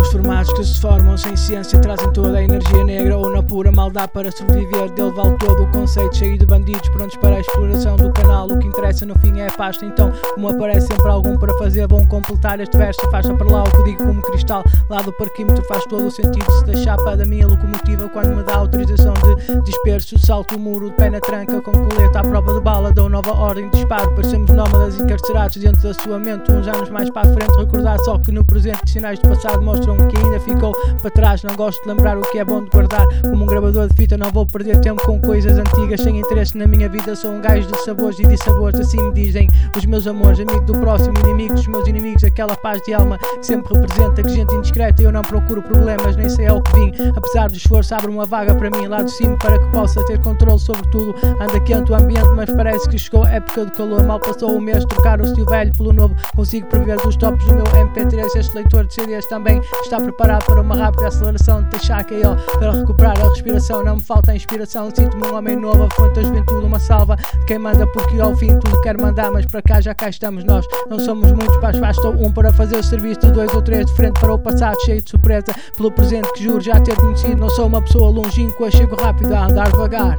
Os formatos que se formam sem ciência trazem toda a energia negra pura maldade para sobreviver. Dele vale todo o conceito cheio de bandidos prontos para a exploração do canal. O que interessa no fim é a pasta. Então, como aparece sempre algum para fazer, bom completar este verso. Faixa para lá o que digo como cristal. Lá do parquímetro faz todo o sentido. Se da chapa da minha locomotiva, quando me dá autorização de disperso, salto o muro de pé na tranca com coleta à prova de bala. Dou nova ordem de disparo. Parecemos nómadas encarcerados dentro da sua mente. Uns anos mais para a frente, recordar só que no presente sinais do passado mostram que ainda ficou para trás. Não gosto de lembrar o que é bom de guardar. Como um gravador de fita, não vou perder tempo com coisas antigas sem interesse na minha vida. Sou um gajo de sabores e de sabores, assim me dizem os meus amores. Amigo do próximo, inimigo dos meus inimigos. Aquela paz de alma que sempre representa que gente indiscreta. Eu não procuro problemas, nem sei ao que vim. Apesar do esforço, abre uma vaga para mim lá de cima para que possa ter controle sobre tudo. Anda quente o ambiente, mas parece que chegou a época de calor. Mal passou o mês, trocar o estilo velho pelo novo. Consigo prever dos tops do meu MP3. Este leitor de CDs também está preparado para uma rápida aceleração de THKO para recuperar a respiração. Não me falta inspiração, sinto-me um homem novo, a fonte da juventude, uma salva quem manda, porque ao fim tudo quer mandar, mas para cá já cá estamos nós. Não somos muitos, mas basta um para fazer o serviço dois ou três de frente para o passado, cheio de surpresa pelo presente que juro já ter conhecido. Não sou uma pessoa longínqua, chego rápido a andar devagar.